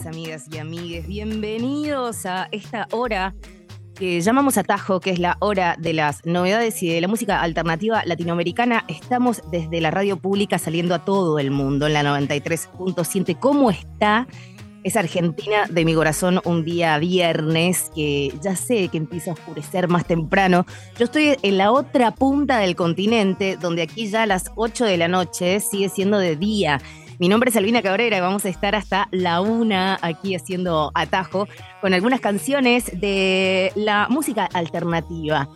Amigas y amigues? Bienvenidos a esta hora que llamamos Atajo, que es la hora de las novedades y de la música alternativa latinoamericana. Estamos desde la radio pública saliendo a todo el mundo en la 93.7. ¿Cómo está? Es Argentina de mi corazón un día viernes que ya sé que empieza a oscurecer más temprano. Yo estoy en la otra punta del continente, donde aquí ya a las 8 de la noche sigue siendo de día. Mi nombre es Albina Cabrera y vamos a estar hasta la una aquí haciendo atajo con algunas canciones de la música alternativa.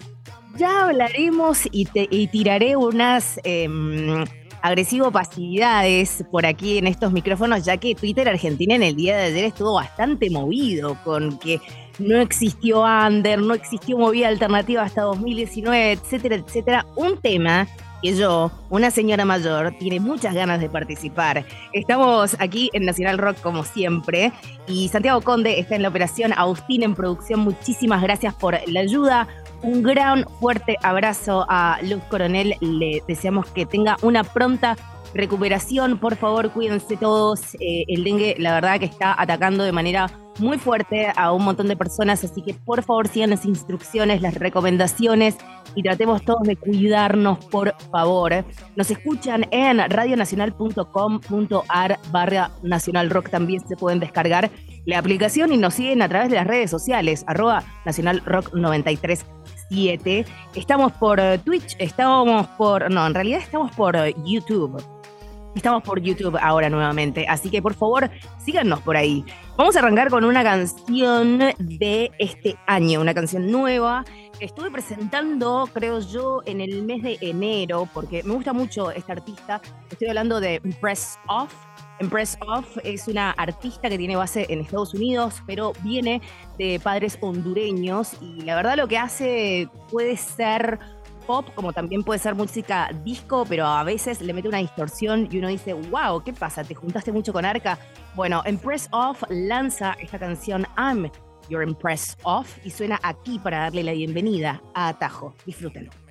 Ya hablaremos y, te- y tiraré unas em, agresivo pasividades por aquí en estos micrófonos, ya que Twitter Argentina en el día de ayer estuvo bastante movido con que no existió under, no existió movida alternativa hasta 2019, etcétera, etcétera. Un tema que yo, una señora mayor, tiene muchas ganas de participar. Estamos aquí en Nacional Rock como siempre y Santiago Conde está en la operación, Agustín en producción. Muchísimas gracias por la ayuda. Un gran fuerte abrazo a Luz Coronel. Le deseamos que tenga una pronta recuperación. Por favor, cuídense todos. Eh, el dengue, la verdad, que está atacando de manera muy fuerte a un montón de personas, así que por favor sigan las instrucciones, las recomendaciones y tratemos todos de cuidarnos, por favor. Nos escuchan en radionacional.com.ar barra Nacional Rock, también se pueden descargar la aplicación y nos siguen a través de las redes sociales, arroba Nacional Rock 937. Estamos por eh, Twitch, estamos por, no, en realidad estamos por eh, YouTube. Estamos por YouTube ahora nuevamente, así que por favor síganos por ahí. Vamos a arrancar con una canción de este año, una canción nueva que estuve presentando, creo yo, en el mes de enero, porque me gusta mucho esta artista. Estoy hablando de Impress Off. Impress Off es una artista que tiene base en Estados Unidos, pero viene de padres hondureños y la verdad lo que hace puede ser pop, como también puede ser música disco, pero a veces le mete una distorsión y uno dice, wow, ¿qué pasa? ¿Te juntaste mucho con Arca? Bueno, Impress Off lanza esta canción I'm Your Impress Off y suena aquí para darle la bienvenida a Atajo. Disfrútenlo.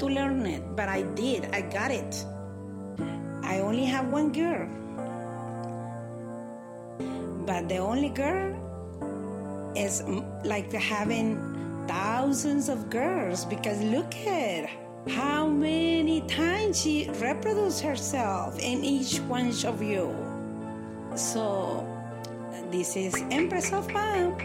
To learn it, but I did. I got it. I only have one girl. But the only girl is mm, like having thousands of girls because look at how many times she reproduces herself in each one of you. So this is Empress of Palm.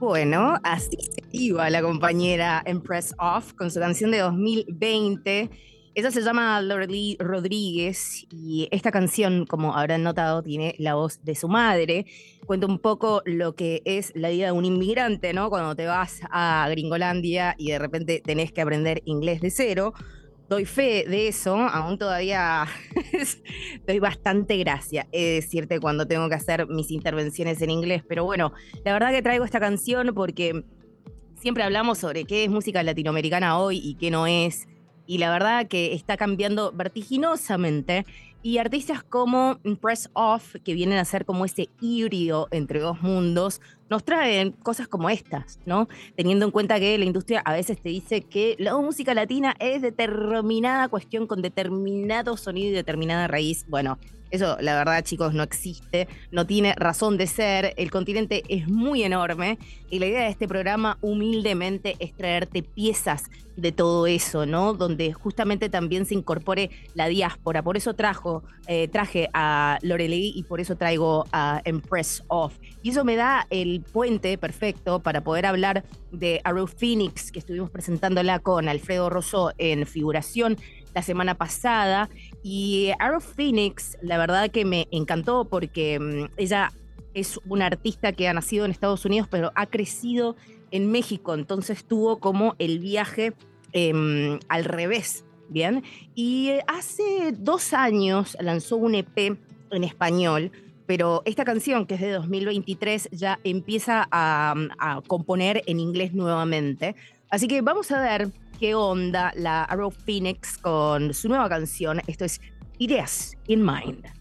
Bueno, así se iba la compañera Empress Off con su canción de 2020. Ella se llama Lorelei Rodríguez y esta canción, como habrán notado, tiene la voz de su madre. Cuenta un poco lo que es la vida de un inmigrante, ¿no? Cuando te vas a Gringolandia y de repente tenés que aprender inglés de cero. Doy fe de eso, aún todavía doy bastante gracia, es decirte, cuando tengo que hacer mis intervenciones en inglés. Pero bueno, la verdad que traigo esta canción porque siempre hablamos sobre qué es música latinoamericana hoy y qué no es y la verdad que está cambiando vertiginosamente. Y artistas como Press Off, que vienen a ser como ese híbrido entre dos mundos, nos traen cosas como estas, ¿no? Teniendo en cuenta que la industria a veces te dice que la música latina es determinada cuestión con determinado sonido y determinada raíz. Bueno, eso, la verdad, chicos, no existe, no tiene razón de ser. El continente es muy enorme y la idea de este programa, humildemente, es traerte piezas de todo eso, ¿no? Donde justamente también se incorpore la diáspora. Por eso trajo, eh, traje a Lorelei y por eso traigo a Empress Off. Y eso me da el puente perfecto para poder hablar de Arrow Phoenix, que estuvimos presentándola con Alfredo Rosso en figuración la semana pasada. Y Arrow Phoenix, la verdad que me encantó porque mm, ella es una artista que ha nacido en Estados Unidos, pero ha crecido en México. Entonces tuvo como el viaje em, al revés, ¿bien? Y hace dos años lanzó un EP en español pero esta canción, que es de 2023, ya empieza a, a, componer en inglés nuevamente. Así que vamos a ver qué onda la Arrow Phoenix con su nueva canción. Esto es Ideas in Mind.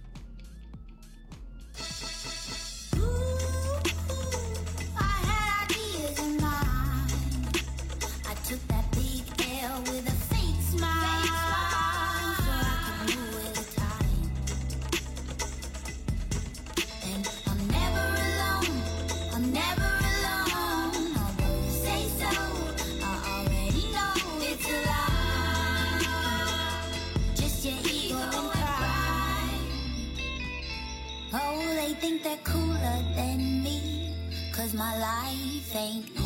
Think they're cooler than me. Cause my life ain't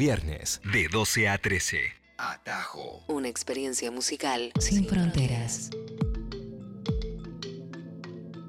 Viernes de 12 a 13. Atajo. Una experiencia musical sin fronteras.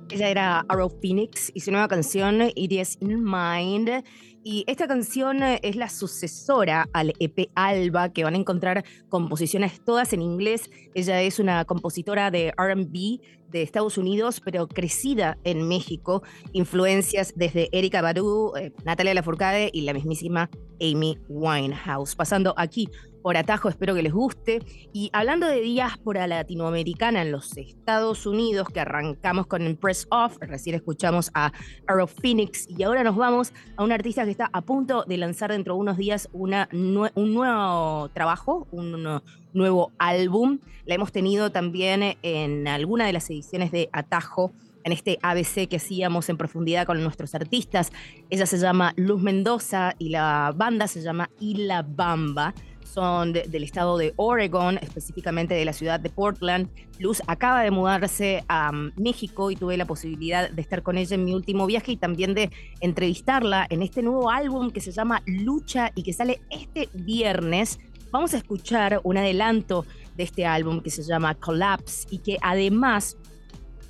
Ella era Arrow Phoenix y su nueva canción It Is In Mind. Y esta canción eh, es la sucesora al EP Alba, que van a encontrar composiciones todas en inglés. Ella es una compositora de RB de Estados Unidos, pero crecida en México. Influencias desde Erika Badu, eh, Natalia Lafourcade y la mismísima Amy Winehouse. Pasando aquí por atajo, espero que les guste. Y hablando de diáspora latinoamericana en los Estados Unidos, que arrancamos con el Press Off, recién escuchamos a Arrow Phoenix y ahora nos vamos a un artista que está a punto de lanzar dentro de unos días una, un nuevo trabajo, un nuevo álbum. La hemos tenido también en alguna de las ediciones de Atajo en este ABC que hacíamos en profundidad con nuestros artistas. Ella se llama Luz Mendoza y la banda se llama Ila Bamba son del estado de Oregon, específicamente de la ciudad de Portland. Luz acaba de mudarse a um, México y tuve la posibilidad de estar con ella en mi último viaje y también de entrevistarla en este nuevo álbum que se llama Lucha y que sale este viernes. Vamos a escuchar un adelanto de este álbum que se llama Collapse y que además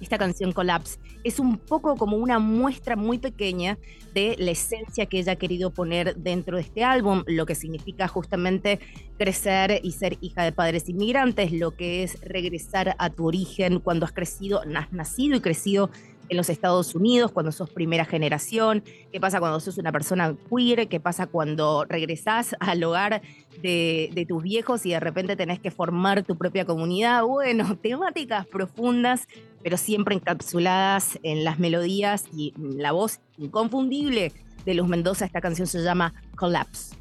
esta canción Collapse es un poco como una muestra muy pequeña de la esencia que ella ha querido poner dentro de este álbum, lo que significa justamente crecer y ser hija de padres inmigrantes, lo que es regresar a tu origen cuando has crecido, has nacido y crecido en los Estados Unidos, cuando sos primera generación, qué pasa cuando sos una persona queer, qué pasa cuando regresás al hogar de, de, tus viejos y de repente tenés que formar tu propia comunidad. Bueno, temáticas profundas, pero siempre encapsuladas en las melodías y la voz inconfundible de Luz Mendoza. Esta canción se llama Collapse.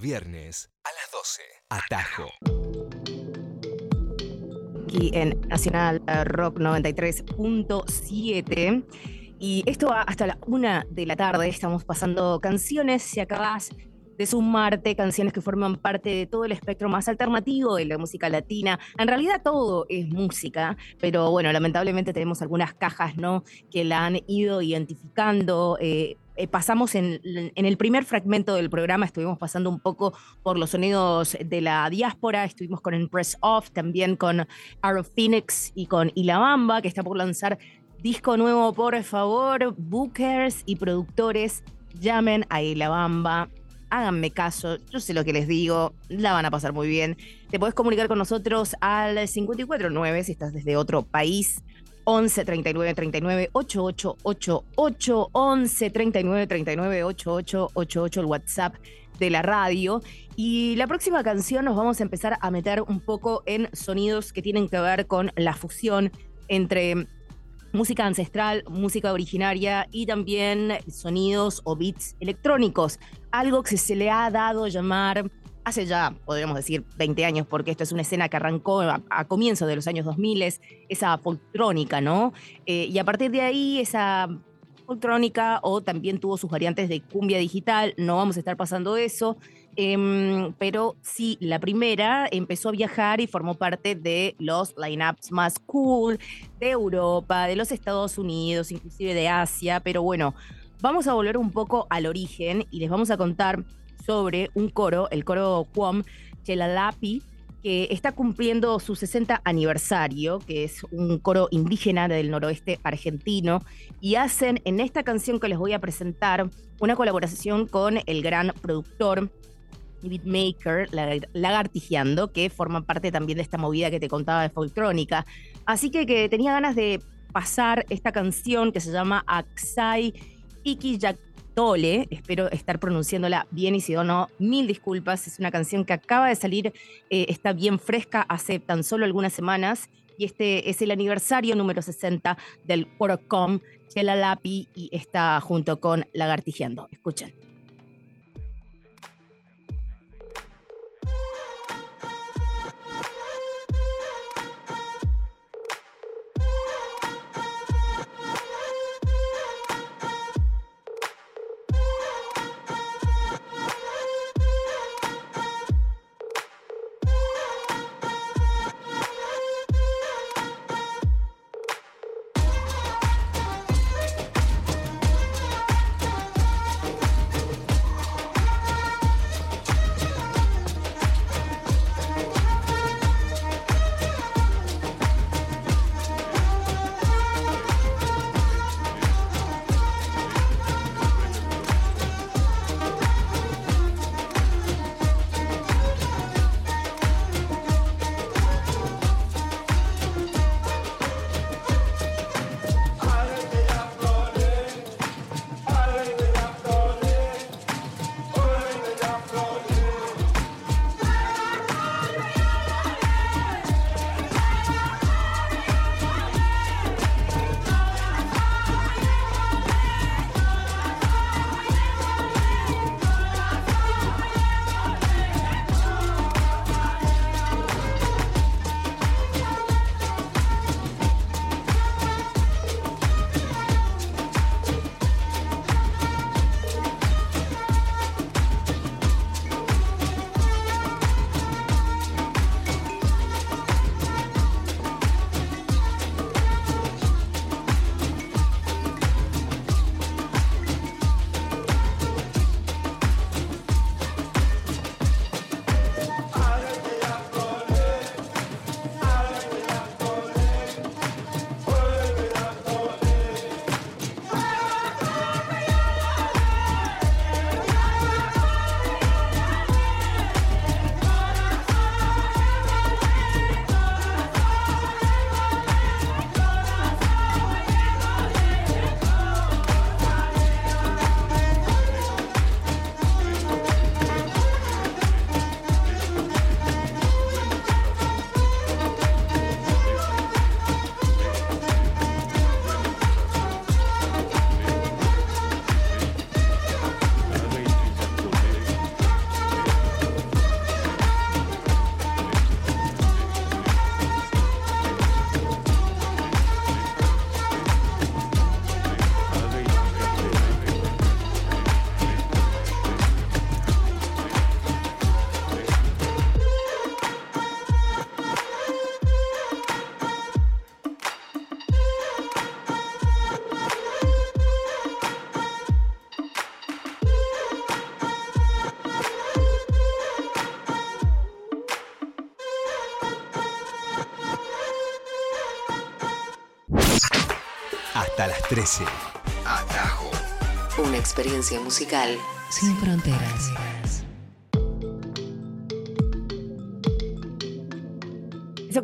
Viernes a las 12. Atajo. Aquí en Nacional eh, Rock 93.7. Y esto va hasta la una de la tarde. Estamos pasando canciones. Si acabas de sumarte, canciones que forman parte de todo el espectro más alternativo de la música latina. En realidad todo es música, pero bueno, lamentablemente tenemos algunas cajas, ¿no? Que la han ido identificando. Eh, eh, pasamos en, el primer fragmento del programa, estuvimos pasando un poco por los sonidos de la diáspora, estuvimos con Impress Off, también con Arrow Phoenix y con Ilabamba, que está por lanzar disco nuevo, por favor, bookers y productores, llamen a Ilabamba, háganme caso, yo sé lo que les digo, la van a pasar muy bien. Te podés comunicar con nosotros al 549 si estás desde otro país. 11 39 39 8888 11 39 39 8888 el WhatsApp de la radio. Y la próxima canción nos vamos a empezar a meter un poco en sonidos que tienen que ver con la fusión entre música ancestral, música originaria y también sonidos o beats electrónicos, algo que se le ha dado llamar hace ya, podríamos decir, 20 años, porque esto es una escena que arrancó a, comienzos de los años 2000, esa folktrónica, ¿no? Eh, y a partir de ahí, esa folktrónica o también tuvo sus variantes de cumbia digital, no vamos a estar pasando eso, Em, pero sí, la primera empezó a viajar y formó parte de los lineups más cool de Europa, de los Estados Unidos, inclusive de Asia. Pero bueno, vamos a volver un poco al origen y les vamos a contar sobre un coro, el coro Quom Chelalapi, que está cumpliendo su 60 aniversario, que es un coro indígena del noroeste argentino, y hacen en esta canción que les voy a presentar una colaboración con el gran productor beatmaker, lagartijeando, que forma parte también de esta movida que te contaba de folcrónica. Así que, que tenía ganas de pasar esta canción que se llama Aksai Ikiyatole, espero estar pronunciándola bien y si no, mil disculpas, es una canción que acaba de salir, eh, está bien fresca hace tan solo algunas semanas y este es el aniversario número 60 del Porocom, Lapi y está junto con Lagartijeando. Escuchen. 13. Atajo. Una experiencia musical sin fronteras.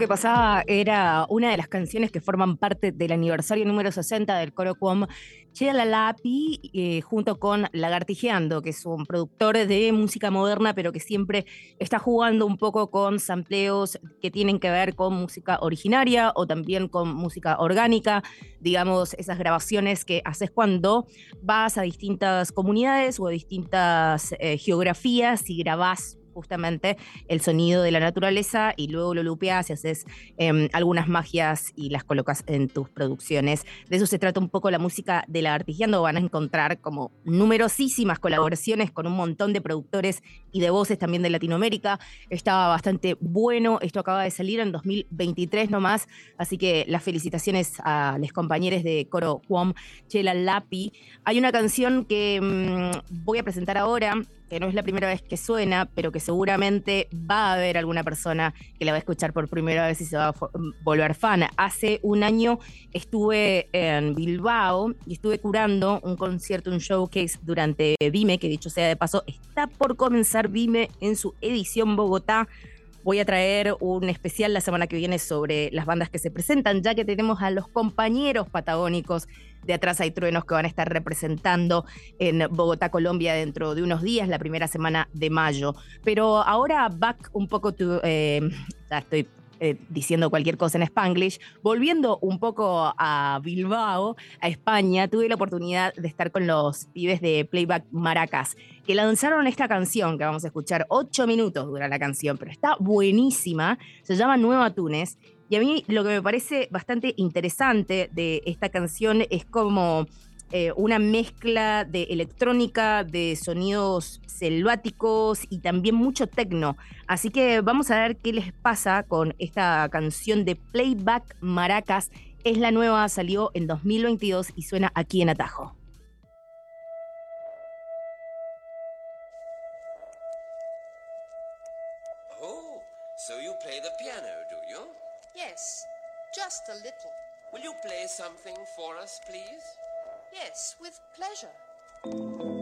Que pasaba era una de las canciones que forman parte del aniversario número 60 del coro Cuom Chela Lapi, eh, junto con Lagartijeando, que es un productor de música moderna, pero que siempre está jugando un poco con sampleos que tienen que ver con música originaria o también con música orgánica, digamos, esas grabaciones que haces cuando vas a distintas comunidades o a distintas eh, geografías y grabás justamente el sonido de la naturaleza y luego lo lupeas y haces em, algunas magias y las colocas en tus producciones. De eso se trata un poco la música de la Artigiando. Van a encontrar como numerosísimas colaboraciones con un montón de productores y de voces también de Latinoamérica. Estaba bastante bueno. Esto acaba de salir en 2023 nomás. Así que las felicitaciones a los compañeros de Coro Cuom, Chela Lapi. Hay una canción que mm, voy a presentar ahora que no es la primera vez que suena, pero que seguramente va a haber alguna persona que la va a escuchar por primera vez y se va a volver fan. Hace un año estuve en Bilbao y estuve curando un concierto, un showcase durante Vime, que dicho sea de paso, está por comenzar Vime en su edición Bogotá. Voy a traer un especial la semana que viene sobre las bandas que se presentan, ya que tenemos a los compañeros patagónicos de Atrás hay Truenos que van a estar representando en Bogotá, Colombia, dentro de unos días, la primera semana de mayo. Pero ahora, back un poco. Eh, estoy eh, diciendo cualquier cosa en Spanglish. Volviendo un poco a Bilbao, a España, tuve la oportunidad de estar con los pibes de Playback Maracas, que lanzaron esta canción que vamos a escuchar. Ocho minutos dura la canción, pero está buenísima. Se llama Nueva Túnez y a mí lo que me parece bastante interesante de esta canción es como eh, una mezcla de electrónica, de sonidos selváticos y también mucho tecno. Así que vamos a ver qué les pasa con esta canción de Playback Maracas. Es la nueva, salió en 2022 y suena aquí en Atajo. Something for us, please? Yes, with pleasure.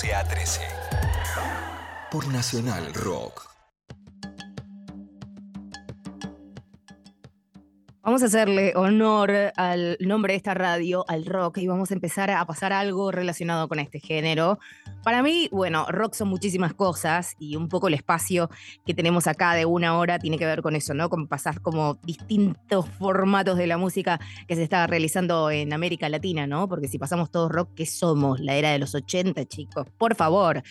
12 a 13. Por Nacional Rock. Vamos a hacerle honor al nombre de esta radio, al rock, y vamos a empezar a pasar algo relacionado con este género. Para mí, bueno, rock son muchísimas cosas y un poco el espacio que tenemos acá de una hora tiene que ver con eso, ¿no? Con pasar como distintos formatos de la música que se está realizando en América Latina, ¿no? Porque si pasamos todos rock, ¿qué somos? La era de los 80, chicos. Por favor,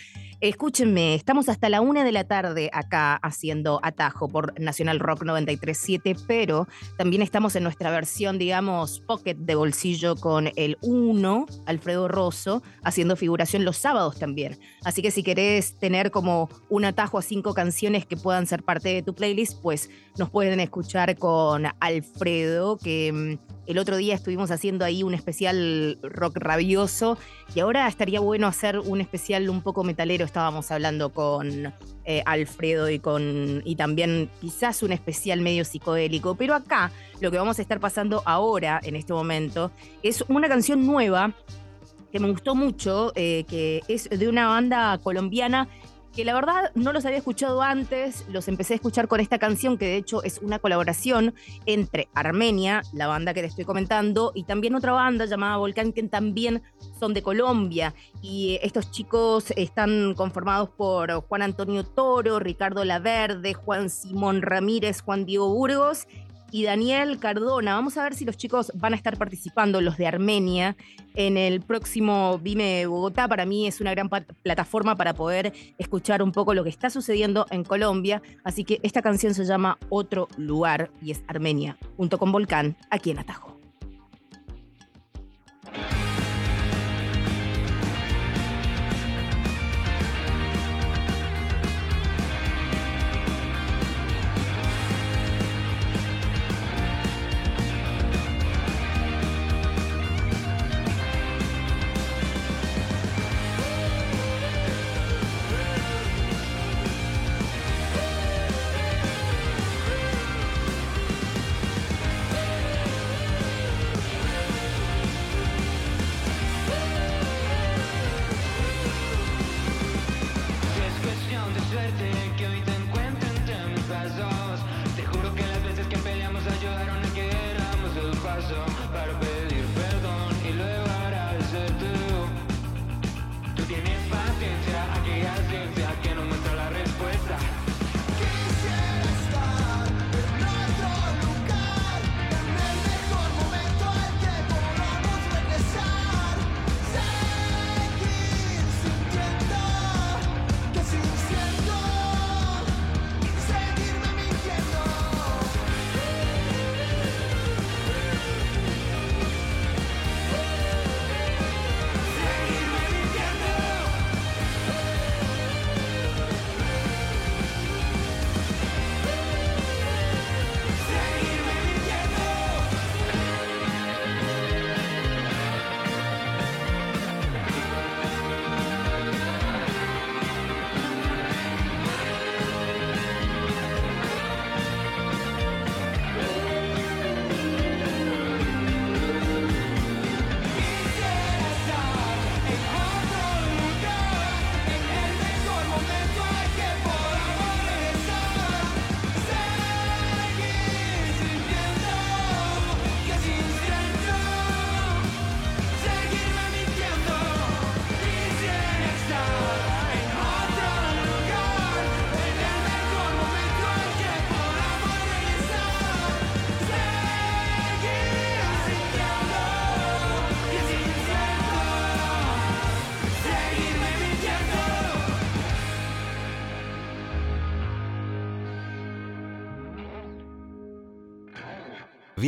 escúchenme, estamos hasta la una de la tarde acá haciendo atajo por Nacional Rock 937, pero también estamos en nuestra versión, digamos, pocket de bolsillo con el 1, Alfredo Rosso, haciendo figuración los sábados también. Así que si querés tener como un atajo a cinco canciones que puedan ser parte de tu playlist, pues nos pueden escuchar con Alfredo, que mm, el otro día estuvimos haciendo ahí un especial rock rabioso y ahora estaría bueno hacer un especial un poco metalero. Estábamos hablando con eh, Alfredo y con y también quizás un especial medio psicodélico. Pero acá lo que vamos a estar pasando ahora, en este momento, es una canción nueva que me gustó mucho, eh, que es de una banda colombiana que la verdad no los había escuchado antes, los empecé a escuchar con esta canción, que de hecho es una colaboración entre Armenia, la banda que te estoy comentando, y también otra banda llamada Volcán, que también son de Colombia. Y estos chicos están conformados por Juan Antonio Toro, Ricardo Laverde, Juan Simón Ramírez, Juan Diego Burgos y Daniel Cardona. Vamos a ver si los chicos van a estar participando, los de Armenia, en el próximo Vime Bogotá. Para mí es una gran plataforma para poder escuchar un poco lo que está sucediendo en Colombia. Así que esta canción se llama Otro Lugar y es Armenia, junto con Volcán, aquí en Atajo.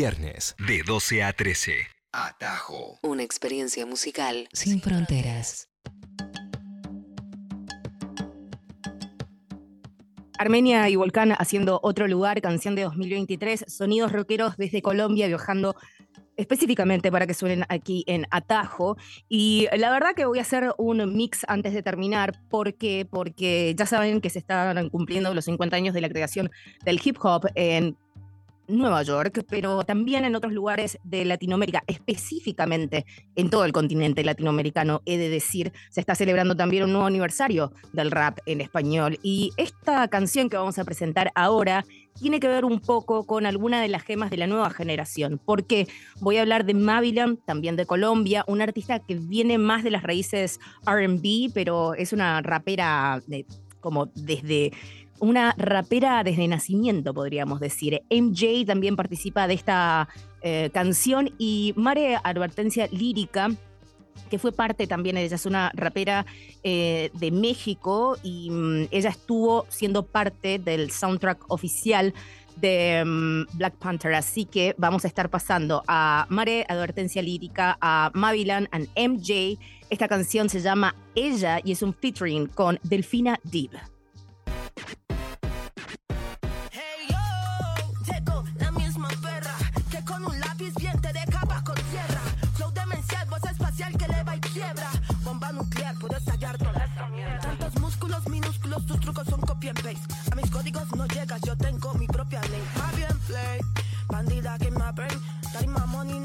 Viernes de 12 a 13. Atajo. Una experiencia musical sin fronteras. Armenia y Volcán haciendo otro lugar, canción de 2023, sonidos rockeros desde Colombia viajando específicamente para que suenen aquí en Atajo. Y la verdad que voy a hacer un mix antes de terminar. ¿Por qué? Porque ya saben que se están cumpliendo los 50 años de la creación del hip hop en Nueva York, pero también en otros lugares de Latinoamérica, específicamente en todo el continente latinoamericano, he de decir, se está celebrando también un nuevo aniversario del rap en español. Y esta canción que vamos a presentar ahora tiene que ver un poco con alguna de las gemas de la nueva generación, porque voy a hablar de Mavilan, también de Colombia, una artista que viene más de las raíces RB, pero es una rapera como desde una rapera desde nacimiento, podríamos decir. MJ también participa de esta eh, canción y Mare Advertencia Lírica que fue parte también, ella es una rapera eh, de México y mm, ella estuvo siendo parte del soundtrack oficial de mm, Black Panther. Así que vamos a estar pasando a Mare, Advertencia Lírica, a Mavilan, a MJ. Esta canción se llama Ella y es un featuring con Delfina Deep. Trucos son copy and paste. A mis códigos no llegas, yo tengo mi propia ley. Más bien play, bandida que me brain. Time, money,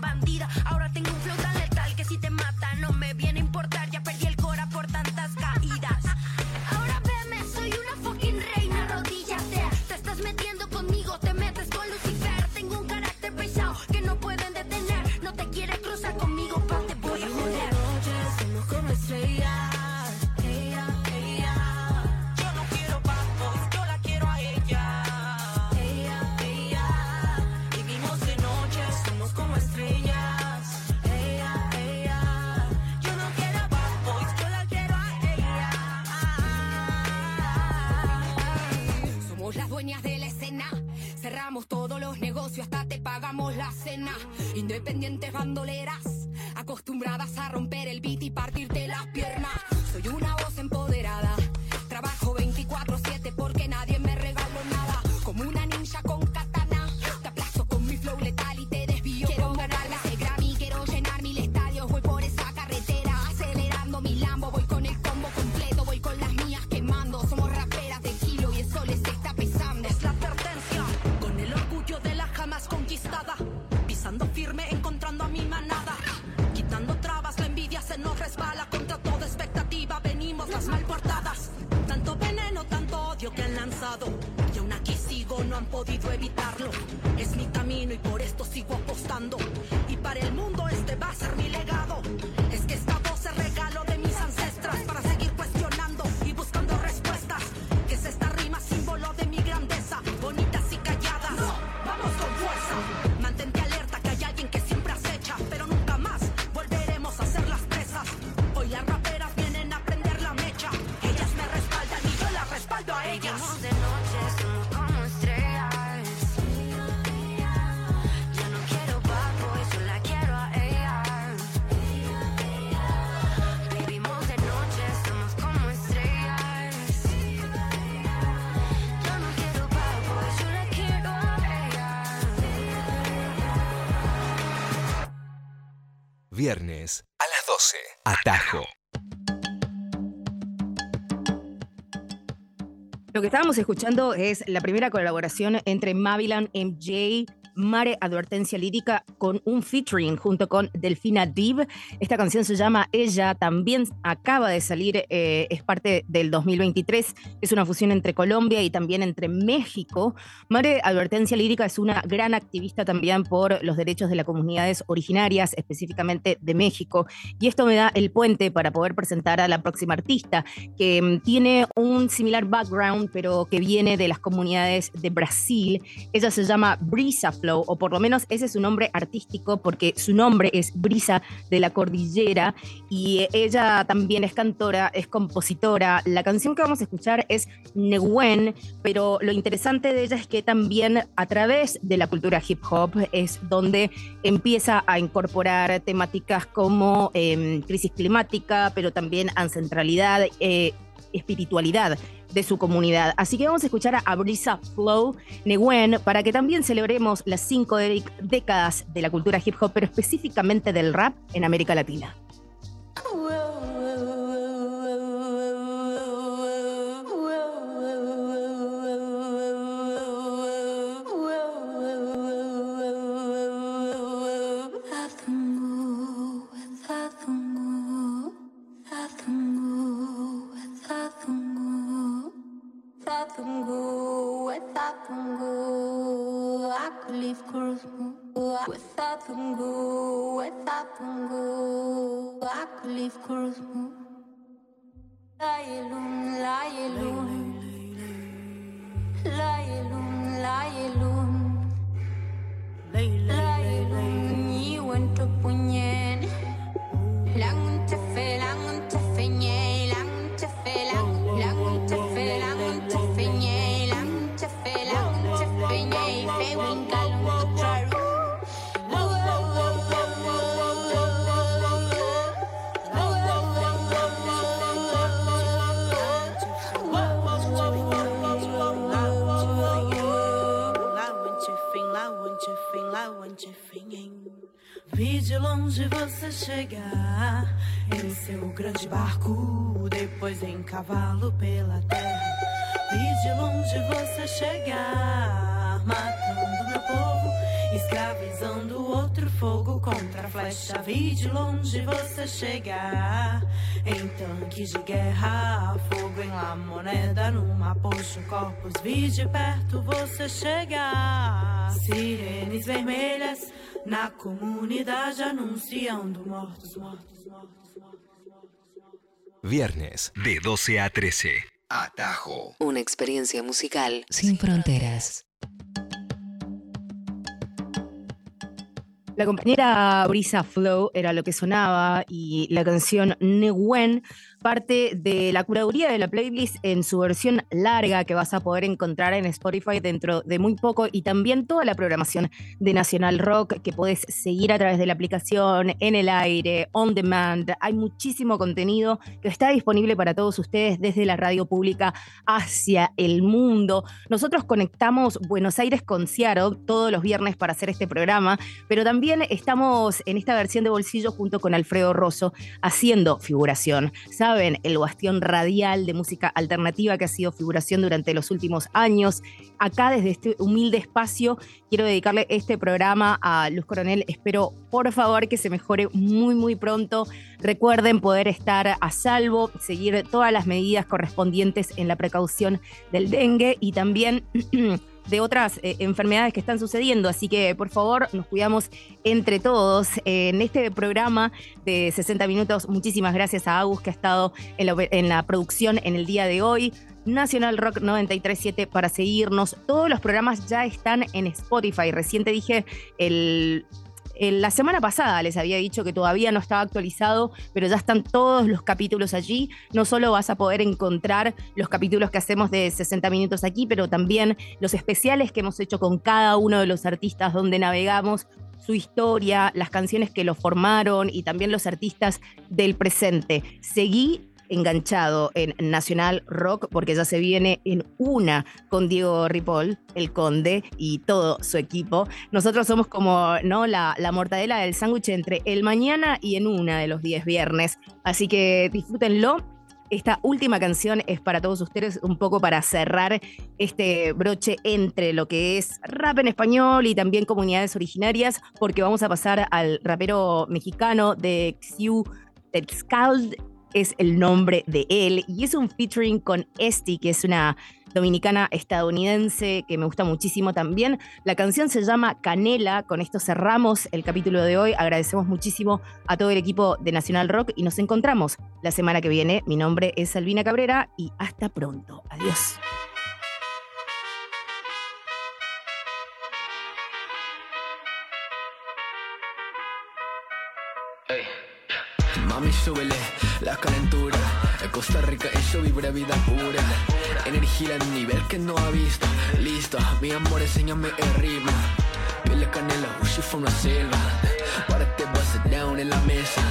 bandida. Ahora tengo un flow tan letal que si te mata no me viene Independientes bandoleras, acostumbradas a romper el beat y partirte Viernes a las 12. Atajo. Lo que estábamos escuchando es la primera colaboración entre Mavilan MJ, Mare Advertencia Lírica con un featuring junto con Delfina Div. Esta canción se llama Ella, también acaba de salir, eh, es parte del 2023, es una fusión entre Colombia y también entre México. Mare Advertencia Lírica es una gran activista también por los derechos de las comunidades originarias, específicamente de México, y esto me da el puente para poder presentar a la próxima artista, que mm, tiene un similar background, pero que viene de las comunidades de Brasil. Ella se llama Brisa O por lo menos ese es su nombre artístico, porque su nombre es Brisa de la Cordillera, y ella también es cantora, es compositora. La canción que vamos a escuchar es Neguen, pero lo interesante de ella es que también a través de la cultura hip hop es donde empieza a incorporar temáticas como em, crisis climática, pero también ancestralidad, eh, espiritualidad de su comunidad. Así que vamos a escuchar a Brisa Flow Neguen para que también celebremos las cinco décadas de la cultura hip hop, pero específicamente del rap en América Latina. leaf curls move. Lailum, lailum, lailum, lailum. Vi de longe você chegar em seu grande barco, depois em cavalo pela terra. Vi de longe você chegar, matando meu povo, escravizando outro fogo contra a flecha. Vi de longe você chegar em tanques de guerra, fogo em La Moneda, numa poxa, corpos. Vi de perto você chegar, sirenes vermelhas na comunidade anunciando mortos, mortos, mortos, mortos. Viernes de 12 a 13. Atajo. Una experiencia musical sin fronteras. La compañera Brisa Flow era lo que sonaba y la canción Neguen parte de la curaduría de la playlist en su versión larga que vas a poder encontrar en Spotify dentro de muy poco y también toda la programación de Nacional Rock que podés seguir a través de la aplicación, en el aire, on demand. Hay muchísimo contenido que está disponible para todos ustedes desde la radio pública hacia el mundo. Nosotros conectamos Buenos Aires con Seattle todos los viernes para hacer este programa, pero también estamos en esta versión de bolsillo junto con Alfredo Rosso haciendo figuración. El bastión radial de música alternativa que ha sido figuración durante los últimos años. Acá desde este humilde espacio quiero dedicarle este programa a Luz Coronel. Espero por favor que se mejore muy muy pronto. Recuerden poder estar a salvo, seguir todas las medidas correspondientes en la precaución del dengue y también de otras eh, enfermedades que están sucediendo. Así que por favor nos cuidamos entre todos. en este programa de 60 minutos, muchísimas gracias a Agus que ha estado en la, en la producción en el día de hoy. Nacional Rock 937 para seguirnos. Todos los programas ya están en Spotify. Recién dije el- la semana pasada les había dicho que todavía no estaba actualizado, pero ya están todos los capítulos allí. No solo vas a poder encontrar los capítulos que hacemos de 60 minutos aquí, pero también los especiales que hemos hecho con cada uno de los artistas donde navegamos su historia, las canciones que lo formaron y también los artistas del presente. Seguí enganchado en Nacional Rock porque ya se viene en una con Diego Ripoll, el conde y todo su equipo. Nosotros somos como ¿no? la, la mortadela del sándwich entre el mañana y en una de los 10 viernes. Así que disfrútenlo. Esta última canción es para todos ustedes, un poco para cerrar este broche entre lo que es rap en español y también comunidades originarias, porque vamos a pasar al rapero mexicano de Xiu Tetzcald, es el nombre de él, y es un featuring con Esti, que es una dominicana estadounidense que me gusta muchísimo también. La canción se llama Canela, con esto cerramos el capítulo de hoy. Agradecemos muchísimo a todo el equipo de Nacional Rock y nos encontramos la semana que viene. Mi nombre es Albina Cabrera y hasta pronto. Adiós. Mami, súbele la calentura. En Costa Rica eso vibra vida pura. Energía en un nivel que no ha visto. Listo, mi amor, enséñame el ritmo. Piel de canela, she from la selva. Para te it down en la mesa.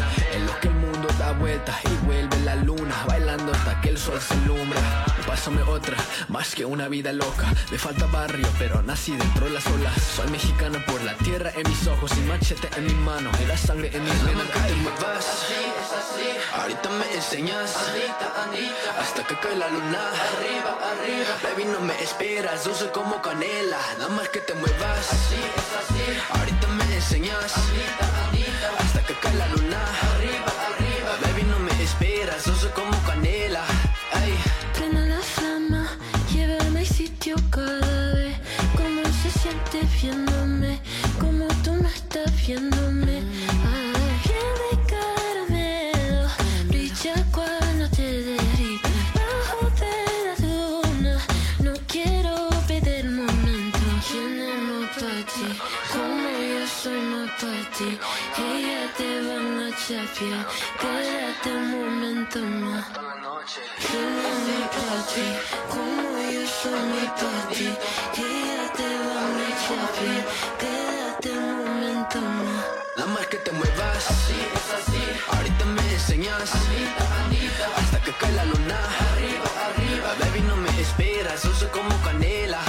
Y vuelve la luna. Bailando hasta que el sol se alumbra. Pásame otra, más que una vida loca. Me falta barrio, pero nací dentro de las olas. Soy mexicano por la tierra en mis ojos y machete en mi mano y la sangre en mis venas. que te muevas. Ahorita me enseñas. Hasta que cae la luna. Arriba, arriba. Baby, no me esperas. Soy como canela. Nada más que te muevas. Ahorita me enseñas. Hasta que cae la luna. Arriba. Como yo soy más para ti. Ella te van a quédate un momento más. ¿Quién es más para ti? Como yo soy más para más que te muevas. Ahorita me enseñas. Hasta que cae la luna. Arriba, arriba. Baby, no me esperas. Soy como canela.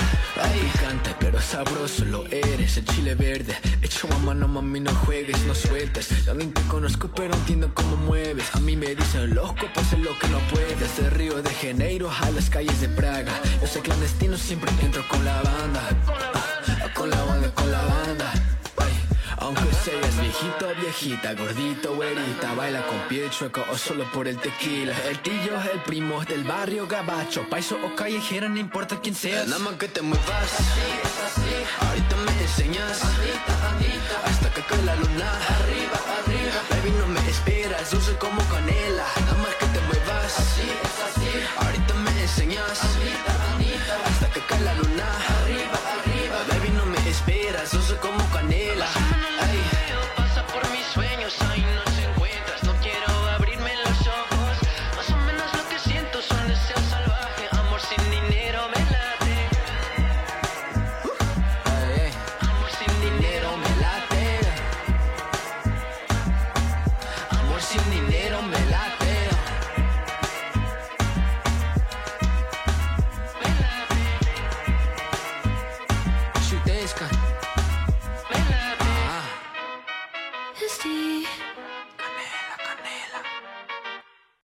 Ay, pero sabroso lo eres. El chile verde. Hecho a mano, mami, no juegues, no sueltes. Ni te conozco, pero entiendo cómo mueves. A mí me dicen loco, pues es lo que no puedes. Desde Río de Janeiro a las calles de Praga. Yo soy clandestino, siempre entro con la banda. Ah, Con la banda, con la banda. Aunque seas viejito o viejita, gordito o güerita, baila con pie chueco o solo por el tequila. El tío es el primo del barrio gabacho, paiso o callejera, no importa quién seas. Nada más que te muevas. Ahorita me enseñas. Hasta que cae la luna. Arriba, arriba. Baby, no me esperas, soy como canela. Nada más que te muevas. Ahorita